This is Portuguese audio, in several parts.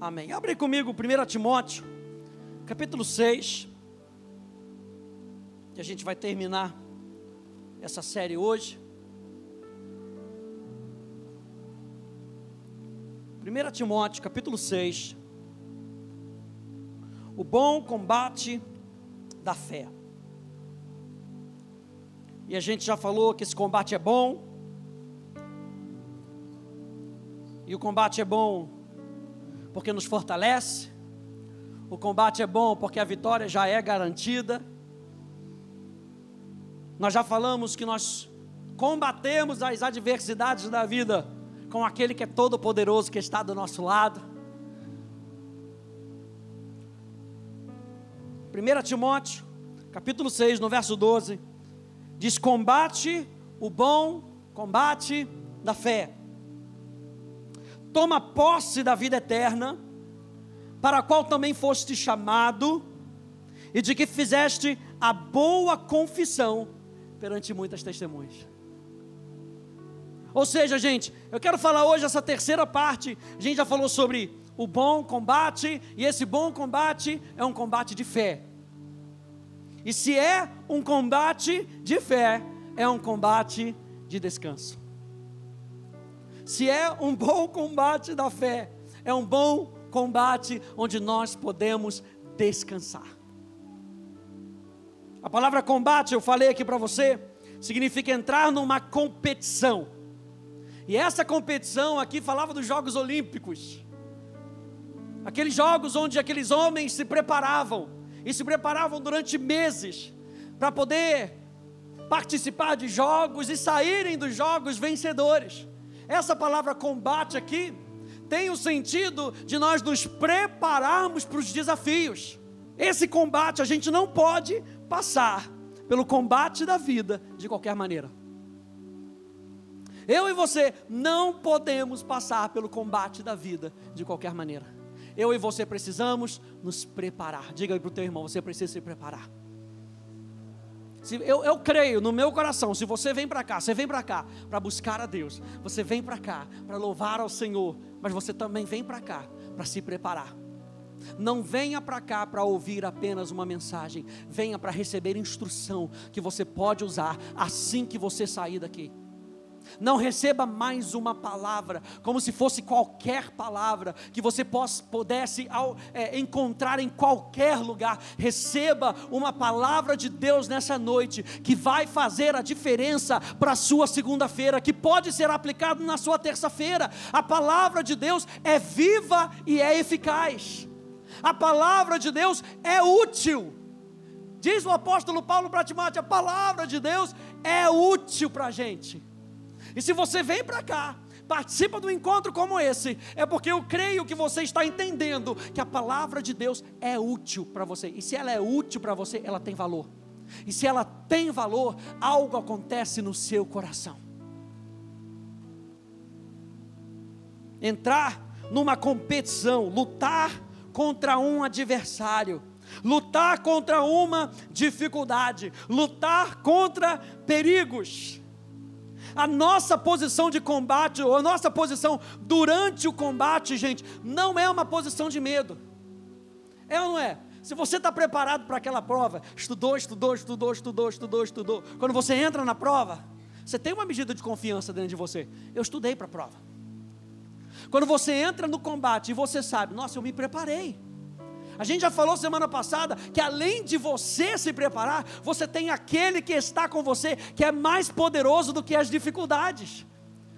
Amém. Abre comigo 1 Timóteo, capítulo 6. Que a gente vai terminar essa série hoje. 1 Timóteo, capítulo 6. O bom combate da fé. E a gente já falou que esse combate é bom. E o combate é bom porque nos fortalece. O combate é bom porque a vitória já é garantida. Nós já falamos que nós combatemos as adversidades da vida com aquele que é todo poderoso que está do nosso lado. 1 Timóteo, capítulo 6, no verso 12, diz: Combate o bom combate da fé toma posse da vida eterna, para a qual também foste chamado, e de que fizeste a boa confissão perante muitas testemunhas. Ou seja, gente, eu quero falar hoje essa terceira parte. A gente já falou sobre o bom combate, e esse bom combate é um combate de fé. E se é um combate de fé, é um combate de descanso. Se é um bom combate da fé, é um bom combate onde nós podemos descansar. A palavra combate, eu falei aqui para você, significa entrar numa competição. E essa competição aqui falava dos Jogos Olímpicos. Aqueles jogos onde aqueles homens se preparavam, e se preparavam durante meses, para poder participar de jogos e saírem dos jogos vencedores. Essa palavra combate aqui tem o sentido de nós nos prepararmos para os desafios. Esse combate a gente não pode passar pelo combate da vida de qualquer maneira. Eu e você não podemos passar pelo combate da vida de qualquer maneira. Eu e você precisamos nos preparar. Diga aí para o teu irmão: você precisa se preparar. Eu, eu creio no meu coração, se você vem para cá, você vem para cá para buscar a Deus, você vem para cá para louvar ao Senhor, mas você também vem para cá para se preparar. Não venha para cá para ouvir apenas uma mensagem, venha para receber instrução que você pode usar assim que você sair daqui. Não receba mais uma palavra, como se fosse qualquer palavra que você possa, pudesse é, encontrar em qualquer lugar. Receba uma palavra de Deus nessa noite, que vai fazer a diferença para a sua segunda-feira, que pode ser aplicado na sua terça-feira. A palavra de Deus é viva e é eficaz. A palavra de Deus é útil. Diz o apóstolo Paulo para Timóteo: a palavra de Deus é útil para a gente. E se você vem para cá, participa do encontro como esse, é porque eu creio que você está entendendo que a palavra de Deus é útil para você. E se ela é útil para você, ela tem valor. E se ela tem valor, algo acontece no seu coração. Entrar numa competição, lutar contra um adversário, lutar contra uma dificuldade, lutar contra perigos a nossa posição de combate, ou a nossa posição durante o combate, gente, não é uma posição de medo. É ou não é? Se você está preparado para aquela prova, estudou, estudou, estudou, estudou, estudou, estudou. Quando você entra na prova, você tem uma medida de confiança dentro de você. Eu estudei para a prova. Quando você entra no combate e você sabe, nossa, eu me preparei. A gente já falou semana passada que além de você se preparar, você tem aquele que está com você, que é mais poderoso do que as dificuldades.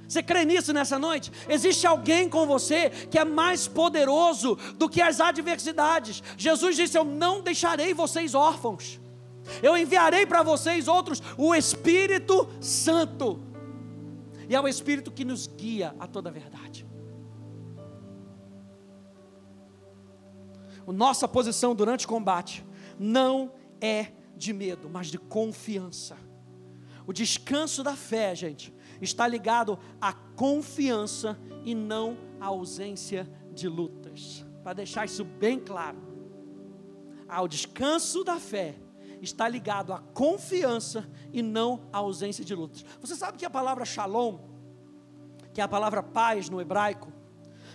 Você crê nisso nessa noite? Existe alguém com você que é mais poderoso do que as adversidades. Jesus disse: Eu não deixarei vocês órfãos. Eu enviarei para vocês outros o Espírito Santo. E é o Espírito que nos guia a toda a verdade. Nossa posição durante o combate não é de medo, mas de confiança. O descanso da fé, gente, está ligado à confiança e não à ausência de lutas. Para deixar isso bem claro. Ao descanso da fé está ligado à confiança e não à ausência de lutas. Você sabe que a palavra shalom, que é a palavra paz no hebraico,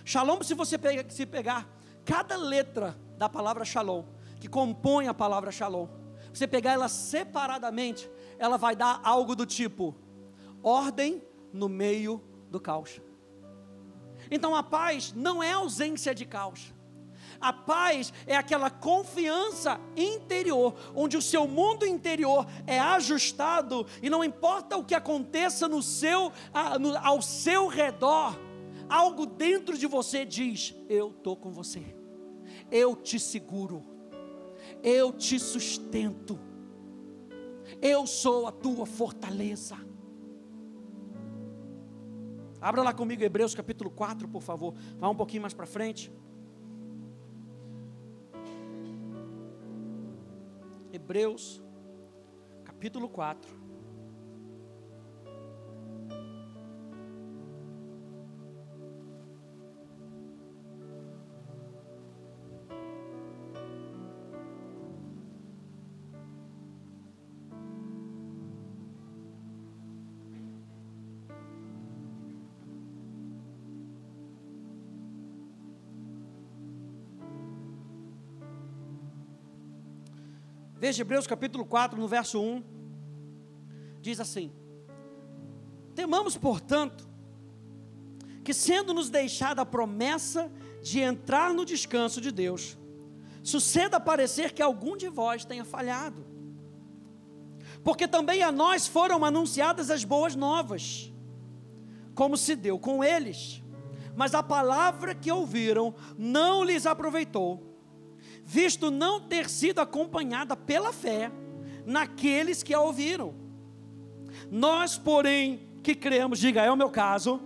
shalom, se você pegar, se pegar cada letra da palavra shalom, que compõe a palavra shalom, você pegar ela separadamente, ela vai dar algo do tipo: ordem no meio do caos. Então a paz não é ausência de caos. A paz é aquela confiança interior, onde o seu mundo interior é ajustado e não importa o que aconteça no seu, ao seu redor, algo dentro de você diz: Eu estou com você, eu te seguro, eu te sustento, eu sou a tua fortaleza. Abra lá comigo Hebreus capítulo 4, por favor. Vá um pouquinho mais para frente. Hebreus, capítulo 4. Hebreus capítulo 4, no verso 1. Diz assim: Temamos, portanto, que sendo-nos deixada a promessa de entrar no descanso de Deus, suceda parecer que algum de vós tenha falhado. Porque também a nós foram anunciadas as boas novas, como se deu com eles. Mas a palavra que ouviram não lhes aproveitou visto não ter sido acompanhada pela fé naqueles que a ouviram. Nós, porém, que cremos, diga, é o meu caso.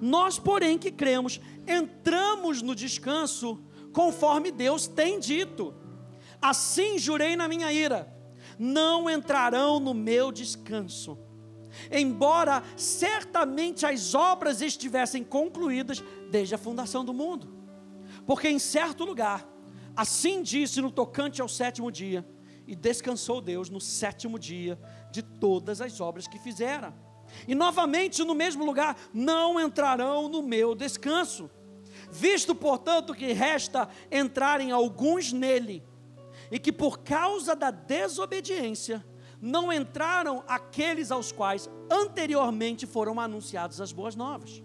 Nós, porém, que cremos, entramos no descanso conforme Deus tem dito. Assim jurei na minha ira: não entrarão no meu descanso. Embora certamente as obras estivessem concluídas desde a fundação do mundo. Porque em certo lugar Assim disse no tocante ao sétimo dia, e descansou Deus no sétimo dia de todas as obras que fizera. E novamente no mesmo lugar, não entrarão no meu descanso. Visto, portanto, que resta entrarem alguns nele, e que por causa da desobediência não entraram aqueles aos quais anteriormente foram anunciadas as boas novas.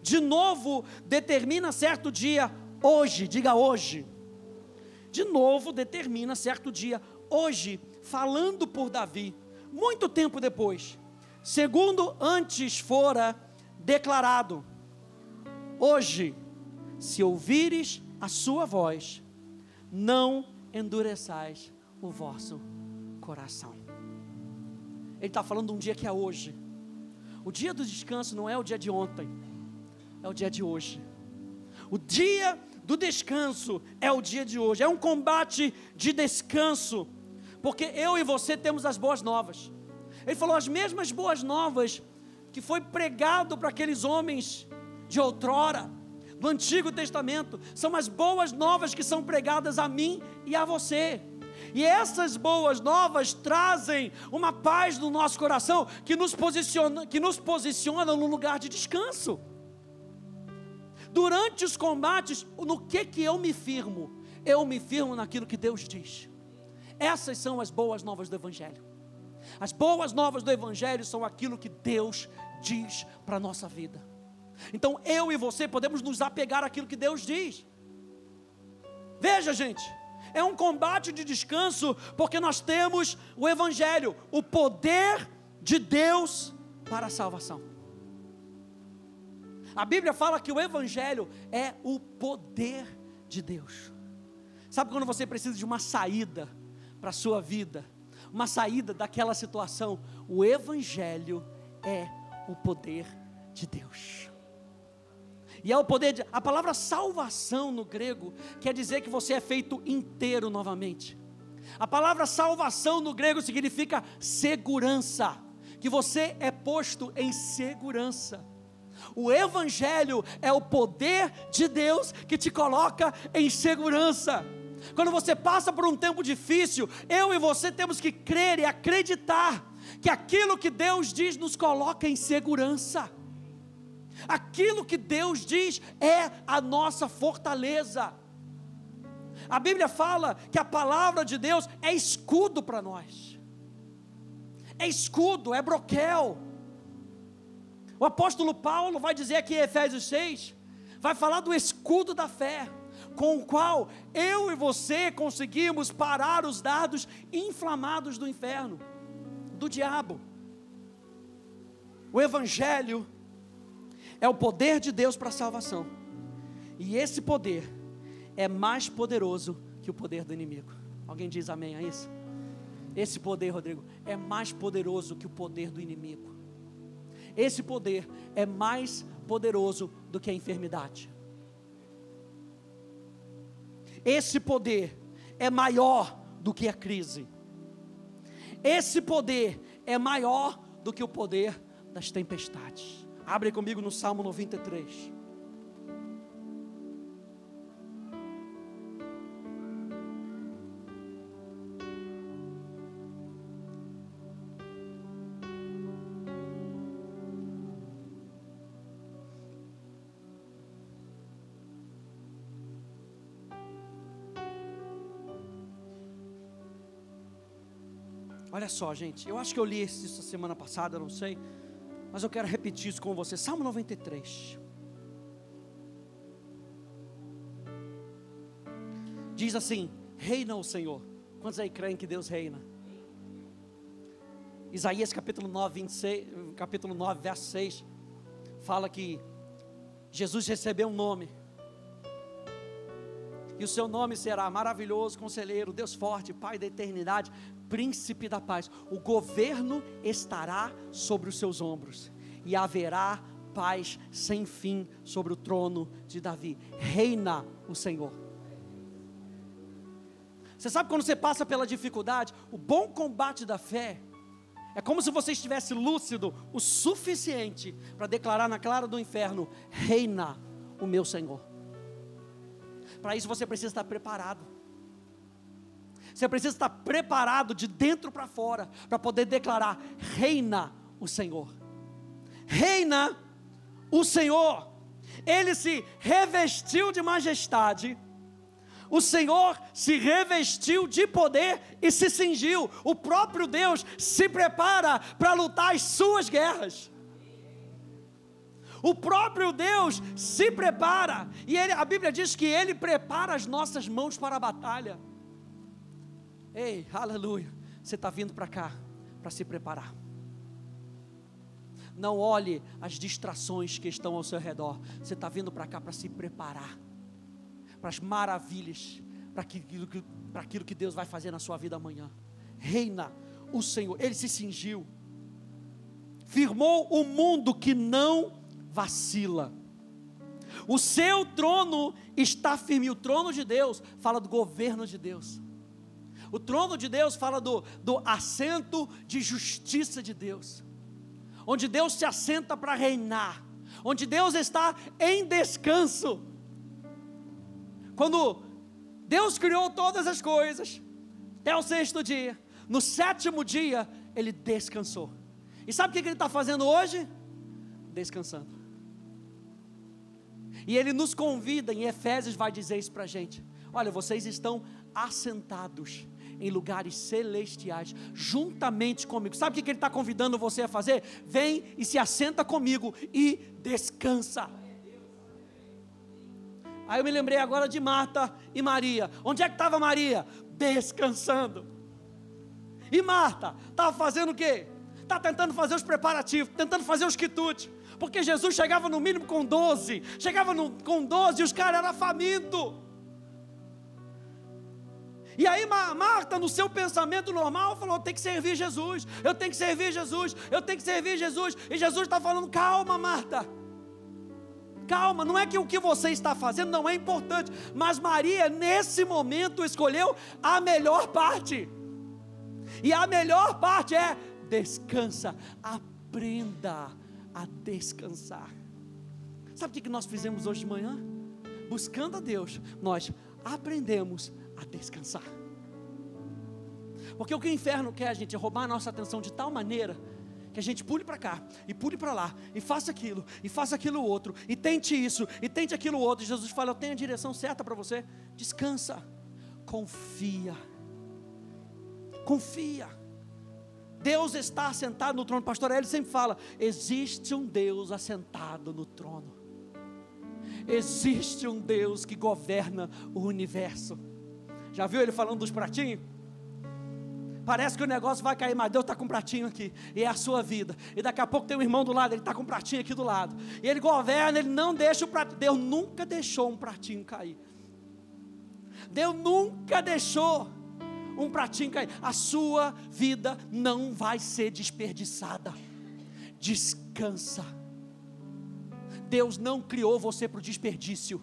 De novo, determina certo dia, hoje, diga hoje, de novo determina certo dia, hoje, falando por Davi, muito tempo depois, segundo antes fora declarado: Hoje, se ouvires a sua voz, não endureçais o vosso coração. Ele está falando de um dia que é hoje. O dia do descanso não é o dia de ontem, é o dia de hoje. O dia do descanso é o dia de hoje, é um combate de descanso, porque eu e você temos as boas novas. Ele falou as mesmas boas novas que foi pregado para aqueles homens de outrora, do Antigo Testamento, são as boas novas que são pregadas a mim e a você. E essas boas novas trazem uma paz no nosso coração que nos posiciona, que nos posiciona no lugar de descanso. Durante os combates, no que que eu me firmo? Eu me firmo naquilo que Deus diz. Essas são as boas novas do Evangelho. As boas novas do Evangelho são aquilo que Deus diz para nossa vida. Então eu e você podemos nos apegar àquilo que Deus diz. Veja, gente, é um combate de descanso, porque nós temos o Evangelho, o poder de Deus para a salvação. A Bíblia fala que o Evangelho é o poder de Deus. Sabe quando você precisa de uma saída para a sua vida, uma saída daquela situação? O Evangelho é o poder de Deus. E é o poder de. A palavra salvação no grego quer dizer que você é feito inteiro novamente. A palavra salvação no grego significa segurança, que você é posto em segurança. O Evangelho é o poder de Deus que te coloca em segurança. Quando você passa por um tempo difícil, eu e você temos que crer e acreditar que aquilo que Deus diz nos coloca em segurança. Aquilo que Deus diz é a nossa fortaleza. A Bíblia fala que a palavra de Deus é escudo para nós. É escudo, é broquel. O apóstolo Paulo vai dizer aqui em Efésios 6, vai falar do escudo da fé, com o qual eu e você conseguimos parar os dardos inflamados do inferno, do diabo. O Evangelho é o poder de Deus para a salvação, e esse poder é mais poderoso que o poder do inimigo. Alguém diz amém a isso? Esse poder, Rodrigo, é mais poderoso que o poder do inimigo. Esse poder é mais poderoso do que a enfermidade. Esse poder é maior do que a crise. Esse poder é maior do que o poder das tempestades. Abre comigo no Salmo 93. Só, gente, eu acho que eu li isso semana passada, não sei, mas eu quero repetir isso com você. Salmo 93. Diz assim: Reina o Senhor. Quantos aí creem que Deus reina? Isaías capítulo 9, 26, capítulo 9, verso 6, fala que Jesus recebeu um nome. E o seu nome será maravilhoso, conselheiro, Deus forte, Pai da eternidade, príncipe da paz. O governo estará sobre os seus ombros e haverá paz sem fim sobre o trono de Davi. Reina o Senhor. Você sabe quando você passa pela dificuldade, o bom combate da fé é como se você estivesse lúcido o suficiente para declarar na clara do inferno: Reina o meu Senhor. Para isso você precisa estar preparado. Você precisa estar preparado de dentro para fora para poder declarar: reina o Senhor. Reina o Senhor. Ele se revestiu de majestade. O Senhor se revestiu de poder e se cingiu. O próprio Deus se prepara para lutar as suas guerras. O próprio Deus se prepara, e ele, a Bíblia diz que Ele prepara as nossas mãos para a batalha. Ei, aleluia. Você está vindo para cá para se preparar. Não olhe as distrações que estão ao seu redor. Você está vindo para cá para se preparar para as maravilhas, para aquilo, para aquilo que Deus vai fazer na sua vida amanhã. Reina o Senhor, Ele se cingiu, firmou o mundo que não vacila. O seu trono está firme. O trono de Deus fala do governo de Deus. O trono de Deus fala do, do assento de justiça de Deus, onde Deus se assenta para reinar, onde Deus está em descanso. Quando Deus criou todas as coisas, até o sexto dia, no sétimo dia, Ele descansou. E sabe o que Ele está fazendo hoje? Descansando. E Ele nos convida, em Efésios vai dizer isso para a gente: olha, vocês estão assentados em lugares celestiais, juntamente comigo. Sabe o que Ele está convidando você a fazer? Vem e se assenta comigo e descansa. Aí eu me lembrei agora de Marta e Maria. Onde é que estava Maria? Descansando. E Marta estava fazendo o quê? Está tentando fazer os preparativos, tentando fazer os quitutes. Porque Jesus chegava no mínimo com 12, chegava no, com 12 e os caras eram famintos. E aí Marta, no seu pensamento normal, falou: tenho que servir Jesus, eu tenho que servir Jesus, eu tenho que servir Jesus. E Jesus está falando: calma, Marta. Calma, não é que o que você está fazendo não é importante, mas Maria, nesse momento, escolheu a melhor parte. E a melhor parte é: descansa, aprenda a descansar. Sabe o que nós fizemos hoje de manhã? Buscando a Deus, nós aprendemos a descansar. Porque o que o inferno quer, gente, é roubar a nossa atenção de tal maneira que a gente pule para cá, e pule para lá, e faça aquilo, e faça aquilo outro, e tente isso, e tente aquilo outro. E Jesus fala: Eu tenho a direção certa para você. Descansa, confia, confia. Deus está assentado no trono. Pastor Ele sempre fala: existe um Deus assentado no trono. Existe um Deus que governa o universo. Já viu ele falando dos pratinhos? Parece que o negócio vai cair, mas Deus está com um pratinho aqui, e é a sua vida. E daqui a pouco tem um irmão do lado, ele está com um pratinho aqui do lado. E ele governa, ele não deixa o pratinho. Deus nunca deixou um pratinho cair. Deus nunca deixou um pratinho cair. A sua vida não vai ser desperdiçada. Descansa. Deus não criou você para o desperdício.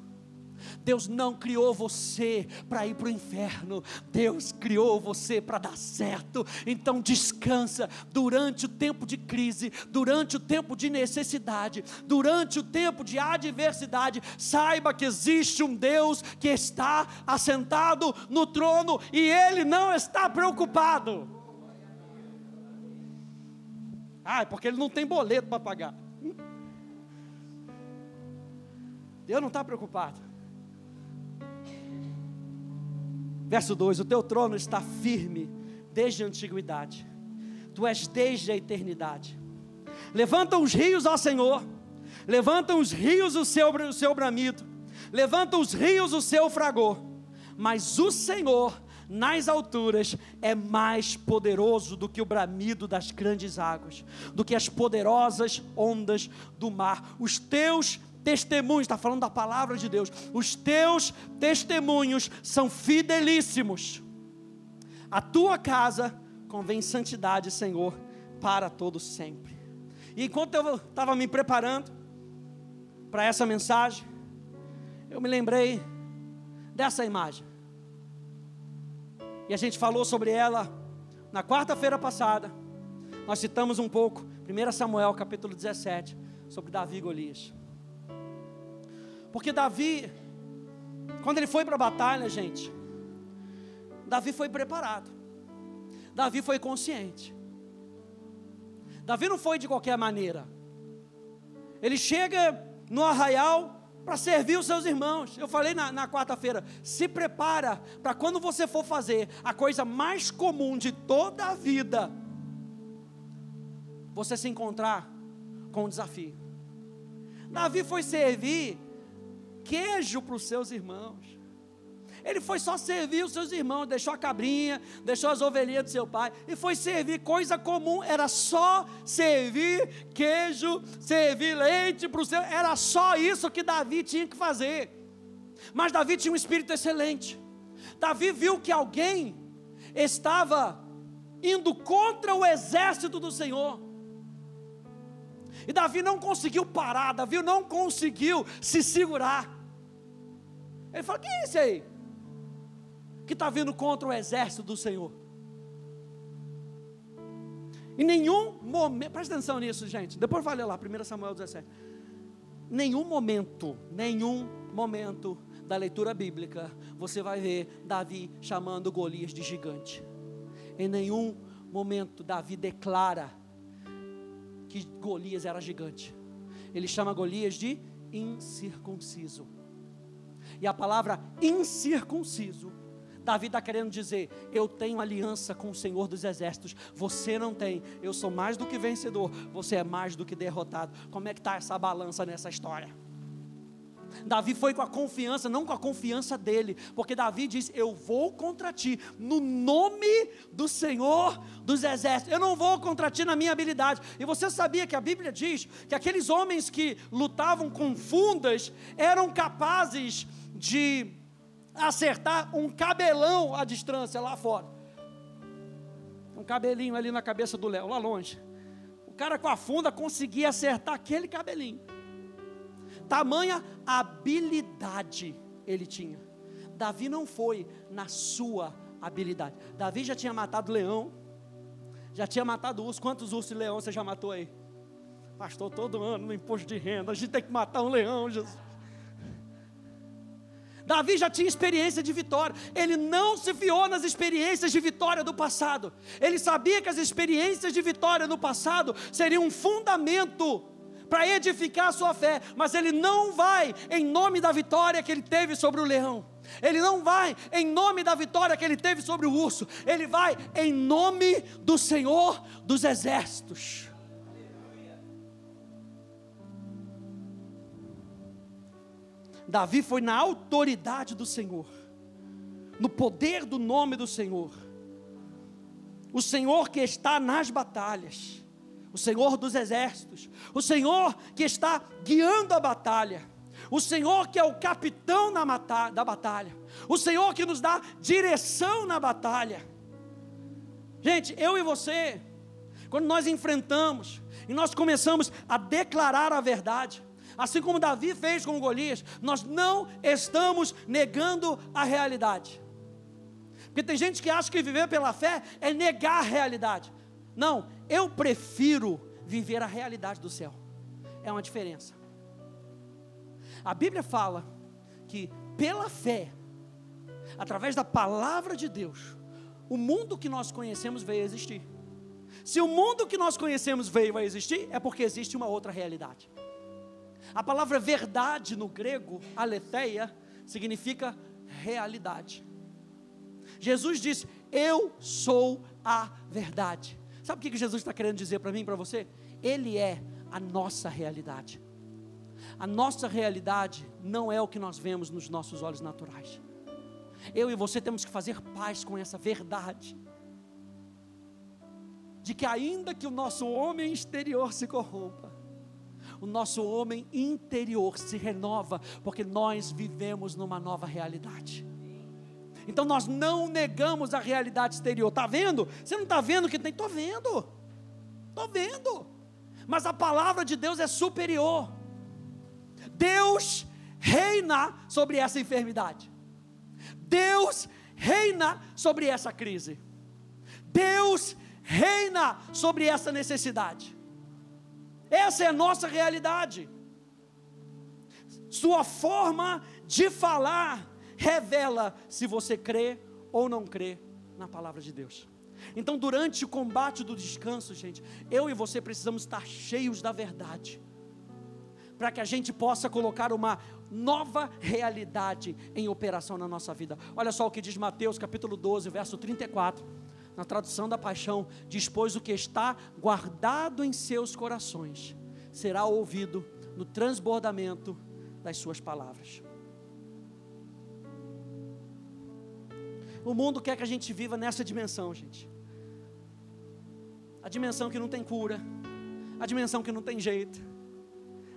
Deus não criou você para ir para o inferno, Deus criou você para dar certo. Então descansa durante o tempo de crise, durante o tempo de necessidade, durante o tempo de adversidade. Saiba que existe um Deus que está assentado no trono e ele não está preocupado. Ah, porque ele não tem boleto para pagar. Deus não está preocupado. Verso 2: O teu trono está firme desde a antiguidade, tu és desde a eternidade. Levanta os rios ao Senhor, levanta os rios o seu, o seu bramido, levanta os rios o seu fragor, mas o Senhor nas alturas é mais poderoso do que o bramido das grandes águas, do que as poderosas ondas do mar. Os teus testemunhos, está falando da palavra de Deus, os teus testemunhos são fidelíssimos. A tua casa convém santidade, Senhor, para todos sempre. E enquanto eu estava me preparando para essa mensagem, eu me lembrei dessa imagem. E a gente falou sobre ela na quarta-feira passada. Nós citamos um pouco, 1 Samuel capítulo 17, sobre Davi e Golias. Porque Davi, quando ele foi para a batalha, gente, Davi foi preparado. Davi foi consciente. Davi não foi de qualquer maneira. Ele chega no arraial para servir os seus irmãos. Eu falei na, na quarta-feira: se prepara para quando você for fazer a coisa mais comum de toda a vida, você se encontrar com um desafio. Davi foi servir queijo para os seus irmãos. Ele foi só servir os seus irmãos, deixou a cabrinha, deixou as ovelhinhas do seu pai, e foi servir coisa comum, era só servir queijo, servir leite para o seu, era só isso que Davi tinha que fazer. Mas Davi tinha um espírito excelente. Davi viu que alguém estava indo contra o exército do Senhor. E Davi não conseguiu parar, Davi não conseguiu se segurar. Ele fala: quem é esse aí? Que está vindo contra o exército do Senhor. Em nenhum momento, presta atenção nisso, gente. Depois vai ler lá, 1 Samuel 17. Nenhum momento, nenhum momento da leitura bíblica, você vai ver Davi chamando Golias de gigante. Em nenhum momento Davi declara que Golias era gigante. Ele chama Golias de incircunciso. E a palavra incircunciso, Davi está querendo dizer: Eu tenho aliança com o Senhor dos Exércitos, você não tem, eu sou mais do que vencedor, você é mais do que derrotado. Como é que está essa balança nessa história? Davi foi com a confiança, não com a confiança dele, porque Davi diz: Eu vou contra ti, no nome do Senhor dos Exércitos. Eu não vou contra ti na minha habilidade. E você sabia que a Bíblia diz que aqueles homens que lutavam com fundas eram capazes de acertar um cabelão à distância lá fora. Um cabelinho ali na cabeça do Léo, lá longe. O cara com a funda conseguia acertar aquele cabelinho. Tamanha habilidade ele tinha. Davi não foi na sua habilidade. Davi já tinha matado leão, já tinha matado urso. Quantos ursos e leão você já matou aí? Pastor, todo ano no imposto de renda, a gente tem que matar um leão, Jesus. Davi já tinha experiência de vitória. Ele não se fiou nas experiências de vitória do passado. Ele sabia que as experiências de vitória no passado seriam um fundamento para edificar a sua fé, mas ele não vai em nome da vitória que ele teve sobre o leão. Ele não vai em nome da vitória que ele teve sobre o urso, ele vai em nome do Senhor dos exércitos. Davi foi na autoridade do Senhor, no poder do nome do Senhor. O Senhor que está nas batalhas, o Senhor dos exércitos, o Senhor que está guiando a batalha, o Senhor que é o capitão da batalha, o Senhor que nos dá direção na batalha. Gente, eu e você, quando nós enfrentamos e nós começamos a declarar a verdade, assim como Davi fez com Golias, nós não estamos negando a realidade. Porque tem gente que acha que viver pela fé é negar a realidade. Não, eu prefiro viver a realidade do céu. É uma diferença. A Bíblia fala que pela fé, através da palavra de Deus, o mundo que nós conhecemos veio a existir. Se o mundo que nós conhecemos veio a existir, é porque existe uma outra realidade. A palavra verdade no grego, aletheia, significa realidade. Jesus disse: Eu sou a verdade. Sabe o que Jesus está querendo dizer para mim e para você? Ele é a nossa realidade. A nossa realidade não é o que nós vemos nos nossos olhos naturais. Eu e você temos que fazer paz com essa verdade. De que, ainda que o nosso homem exterior se corrompa, o nosso homem interior se renova, porque nós vivemos numa nova realidade. Então nós não negamos a realidade exterior. Está vendo? Você não está vendo que tem? Estou vendo. Estou vendo. Mas a palavra de Deus é superior. Deus reina sobre essa enfermidade. Deus reina sobre essa crise. Deus reina sobre essa necessidade. Essa é a nossa realidade. Sua forma de falar revela se você crê ou não crê na palavra de Deus. Então, durante o combate do descanso, gente, eu e você precisamos estar cheios da verdade, para que a gente possa colocar uma nova realidade em operação na nossa vida. Olha só o que diz Mateus capítulo 12, verso 34 na tradução da paixão, diz: Pois o que está guardado em seus corações será ouvido no transbordamento das suas palavras. O mundo quer que a gente viva nessa dimensão, gente. A dimensão que não tem cura, a dimensão que não tem jeito,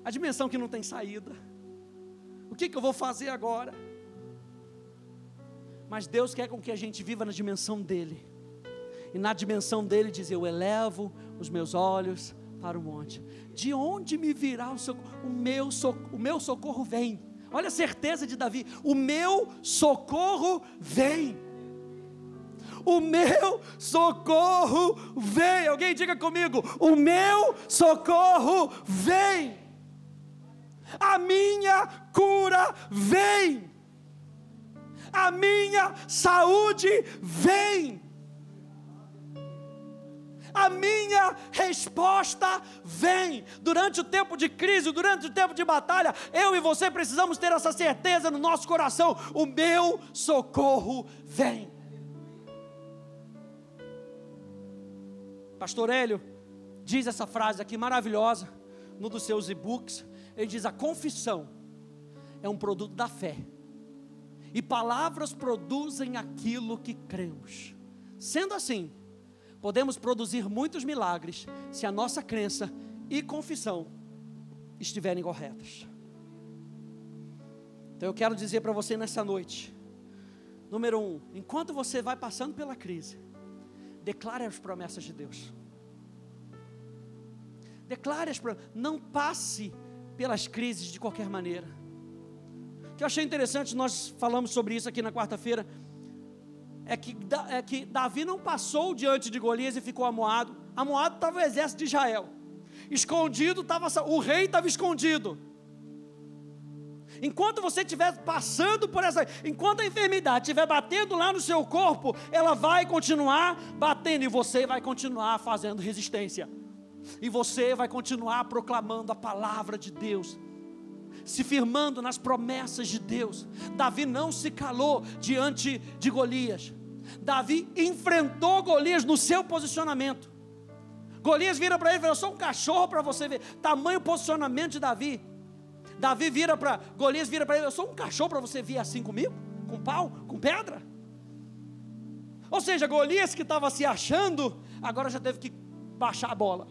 a dimensão que não tem saída. O que, que eu vou fazer agora? Mas Deus quer com que a gente viva na dimensão dEle e na dimensão dele diz: Eu elevo os meus olhos para o monte. De onde me virá o socorro? O meu, socorro, o meu socorro vem. Olha a certeza de Davi: O meu socorro vem. O meu socorro vem. Alguém diga comigo: O meu socorro vem. A minha cura vem. A minha saúde vem a minha resposta vem. Durante o tempo de crise, durante o tempo de batalha, eu e você precisamos ter essa certeza no nosso coração: o meu socorro vem. Pastor Hélio diz essa frase aqui maravilhosa, no dos seus e-books. Ele diz: a confissão é um produto da fé, e palavras produzem aquilo que cremos. Sendo assim, podemos produzir muitos milagres se a nossa crença e confissão estiverem corretas. Então eu quero dizer para você nessa noite: número um, enquanto você vai passando pela crise, declare as promessas de Deus. Declare as promessas, não passe pelas crises de qualquer maneira. O que eu achei interessante, nós falamos sobre isso aqui na quarta-feira é que, é que Davi não passou diante de Golias e ficou amoado. Amoado estava o exército de Israel. Escondido estava o rei estava escondido. Enquanto você estiver passando por essa, enquanto a enfermidade estiver batendo lá no seu corpo, ela vai continuar batendo e você vai continuar fazendo resistência. E você vai continuar proclamando a palavra de Deus, se firmando nas promessas de Deus. Davi não se calou diante de Golias. Davi enfrentou Golias no seu posicionamento. Golias vira para ele e fala: Eu sou um cachorro para você ver. Tamanho posicionamento de Davi. Davi vira para Golias vira para ele: Eu sou um cachorro para você vir assim comigo? Com pau? Com pedra? Ou seja, Golias que estava se achando, agora já teve que baixar a bola.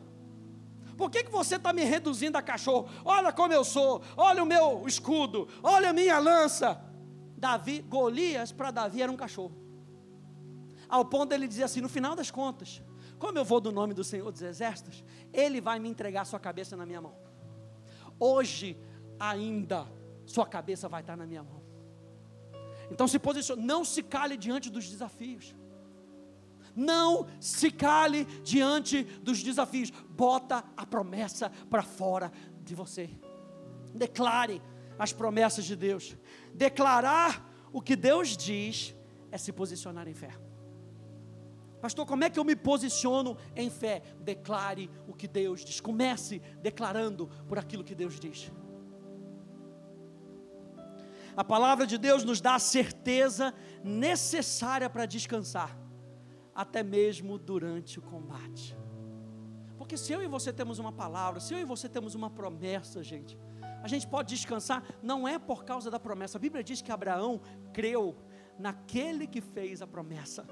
Por que, que você está me reduzindo a cachorro? Olha como eu sou, olha o meu escudo, olha a minha lança. Davi, Golias para Davi era um cachorro. Ao ponto dele dizer assim: no final das contas, como eu vou do nome do Senhor dos Exércitos, Ele vai me entregar sua cabeça na minha mão. Hoje, ainda, sua cabeça vai estar na minha mão. Então se posicione, não se cale diante dos desafios. Não se cale diante dos desafios. Bota a promessa para fora de você. Declare as promessas de Deus. Declarar o que Deus diz é se posicionar em fé. Pastor, como é que eu me posiciono em fé? Declare o que Deus diz. Comece declarando por aquilo que Deus diz. A palavra de Deus nos dá a certeza necessária para descansar até mesmo durante o combate. Porque se eu e você temos uma palavra, se eu e você temos uma promessa, gente, a gente pode descansar, não é por causa da promessa. A Bíblia diz que Abraão creu naquele que fez a promessa.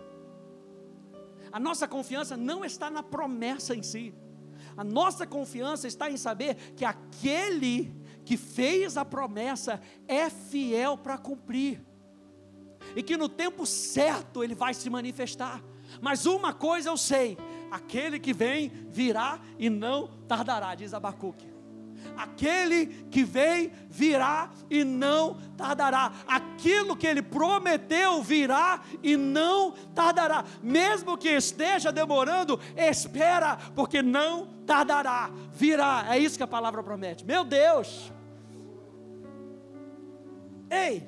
A nossa confiança não está na promessa em si. A nossa confiança está em saber que aquele que fez a promessa é fiel para cumprir. E que no tempo certo ele vai se manifestar. Mas uma coisa eu sei: aquele que vem virá e não tardará, diz Abacuque. Aquele que vem virá e não tardará. Aquilo que ele prometeu virá e não tardará. Mesmo que esteja demorando, espera, porque não tardará. Virá. É isso que a palavra promete. Meu Deus! Ei,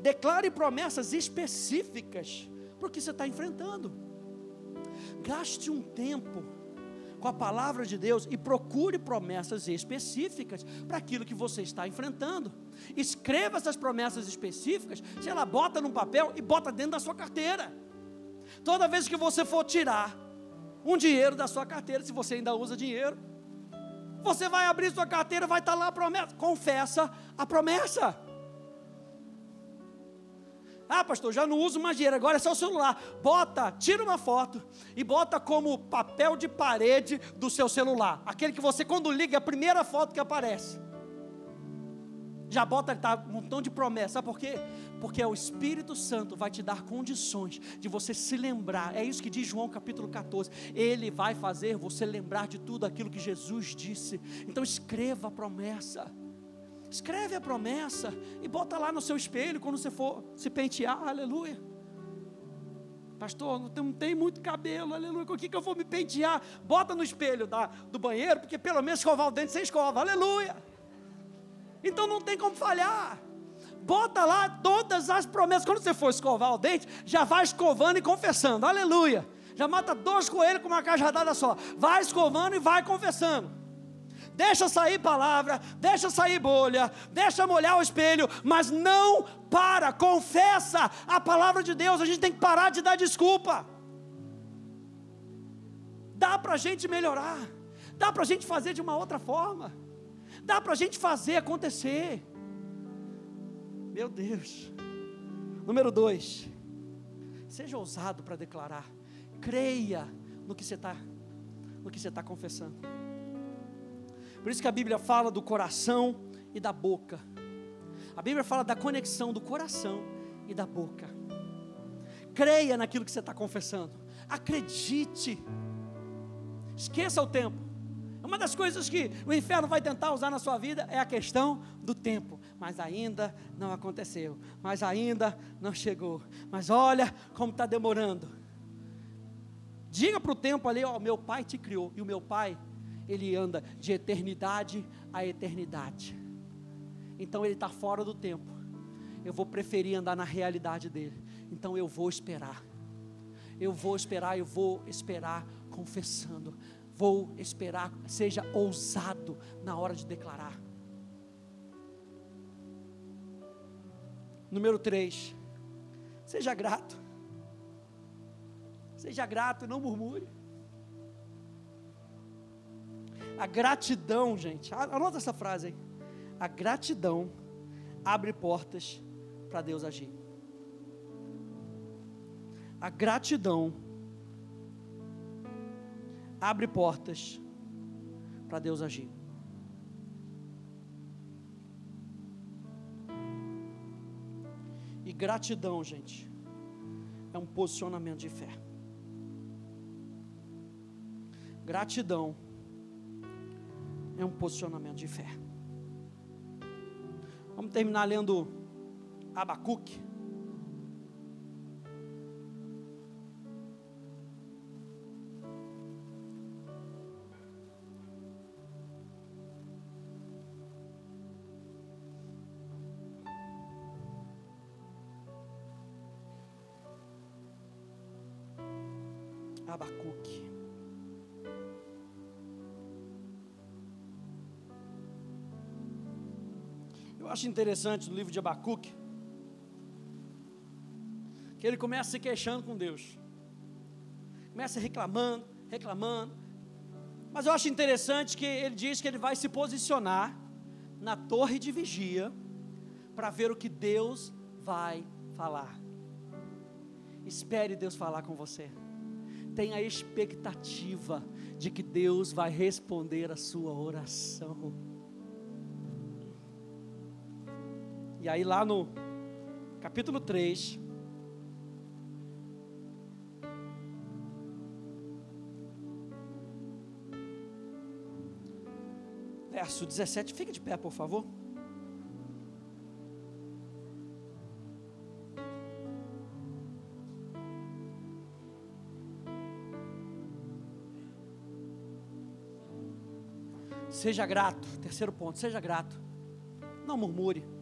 declare promessas específicas para o que você está enfrentando. Gaste um tempo com a palavra de Deus e procure promessas específicas para aquilo que você está enfrentando. Escreva essas promessas específicas, sei lá, bota num papel e bota dentro da sua carteira. Toda vez que você for tirar um dinheiro da sua carteira, se você ainda usa dinheiro, você vai abrir sua carteira, vai estar lá a promessa. Confessa a promessa. Ah, pastor, já não uso mais dinheiro, agora é só o celular. Bota, tira uma foto e bota como papel de parede do seu celular. Aquele que você, quando liga, é a primeira foto que aparece. Já bota tá, um montão de promessa. Sabe por quê? Porque o Espírito Santo vai te dar condições de você se lembrar. É isso que diz João capítulo 14. Ele vai fazer você lembrar de tudo aquilo que Jesus disse. Então escreva a promessa. Escreve a promessa e bota lá no seu espelho quando você for se pentear, aleluia. Pastor, não tem, muito cabelo, aleluia. Com o que, que eu vou me pentear? Bota no espelho da, do banheiro, porque pelo menos escovar o dente sem escova, aleluia. Então não tem como falhar. Bota lá todas as promessas. Quando você for escovar o dente, já vai escovando e confessando, aleluia. Já mata dois coelhos com uma cajadada só. Vai escovando e vai confessando deixa sair palavra, deixa sair bolha, deixa molhar o espelho, mas não para, confessa a palavra de Deus. A gente tem que parar de dar desculpa. Dá para a gente melhorar, dá para a gente fazer de uma outra forma, dá para a gente fazer acontecer. Meu Deus. Número dois, seja ousado para declarar, creia no que você está, no que você está confessando. Por isso que a Bíblia fala do coração e da boca. A Bíblia fala da conexão do coração e da boca. Creia naquilo que você está confessando. Acredite. Esqueça o tempo. Uma das coisas que o inferno vai tentar usar na sua vida é a questão do tempo. Mas ainda não aconteceu. Mas ainda não chegou. Mas olha como está demorando. Diga para o tempo ali: Ó, meu pai te criou. E o meu pai ele anda de eternidade a eternidade. então ele está fora do tempo. Eu vou preferir andar na realidade dele. Então eu vou esperar. Eu vou esperar, eu vou esperar confessando. Vou esperar, seja ousado na hora de declarar. Número 3. Seja grato. Seja grato, não murmure. A gratidão, gente, anota essa frase aí. A gratidão abre portas para Deus agir. A gratidão abre portas para Deus agir. E gratidão, gente, é um posicionamento de fé. Gratidão é um posicionamento de fé. Vamos terminar lendo Abacuque. Abacuque. Eu acho interessante no livro de Abacuque que ele começa se queixando com Deus, começa reclamando, reclamando. Mas eu acho interessante que ele diz que ele vai se posicionar na torre de vigia para ver o que Deus vai falar. Espere Deus falar com você. Tenha a expectativa de que Deus vai responder a sua oração. E aí, lá no capítulo 3, verso 17, fique de pé, por favor. Seja grato, terceiro ponto, seja grato. Não murmure.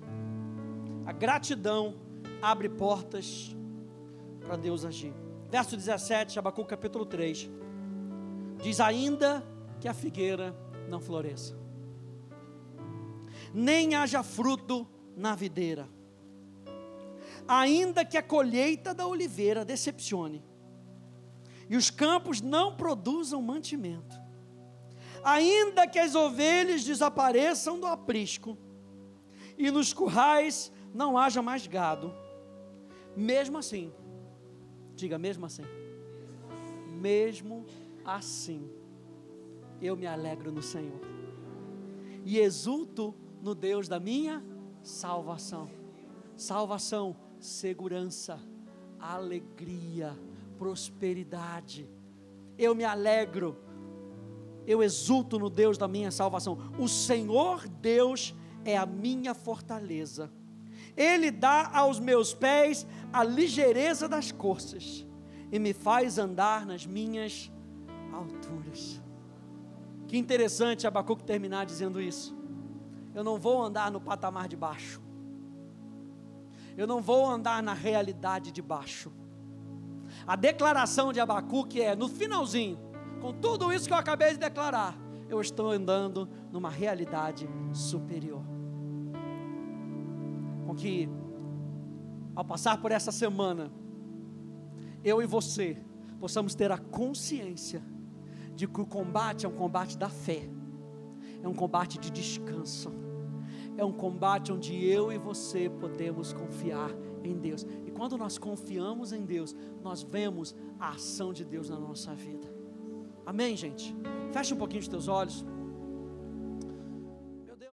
Gratidão abre portas para Deus agir. Verso 17, Abacuque capítulo 3. Diz: Ainda que a figueira não floresça, nem haja fruto na videira, ainda que a colheita da oliveira decepcione, e os campos não produzam mantimento, ainda que as ovelhas desapareçam do aprisco, e nos currais não haja mais gado, mesmo assim, diga mesmo assim, mesmo assim, eu me alegro no Senhor e exulto no Deus da minha salvação. Salvação, segurança, alegria, prosperidade. Eu me alegro, eu exulto no Deus da minha salvação. O Senhor Deus é a minha fortaleza ele dá aos meus pés a ligeireza das coxas e me faz andar nas minhas alturas. Que interessante Abacuque terminar dizendo isso. Eu não vou andar no patamar de baixo. Eu não vou andar na realidade de baixo. A declaração de Abacuque é no finalzinho, com tudo isso que eu acabei de declarar, eu estou andando numa realidade superior que, ao passar por essa semana, eu e você possamos ter a consciência de que o combate é um combate da fé, é um combate de descanso, é um combate onde eu e você podemos confiar em Deus. E quando nós confiamos em Deus, nós vemos a ação de Deus na nossa vida. Amém, gente? Feche um pouquinho os teus olhos.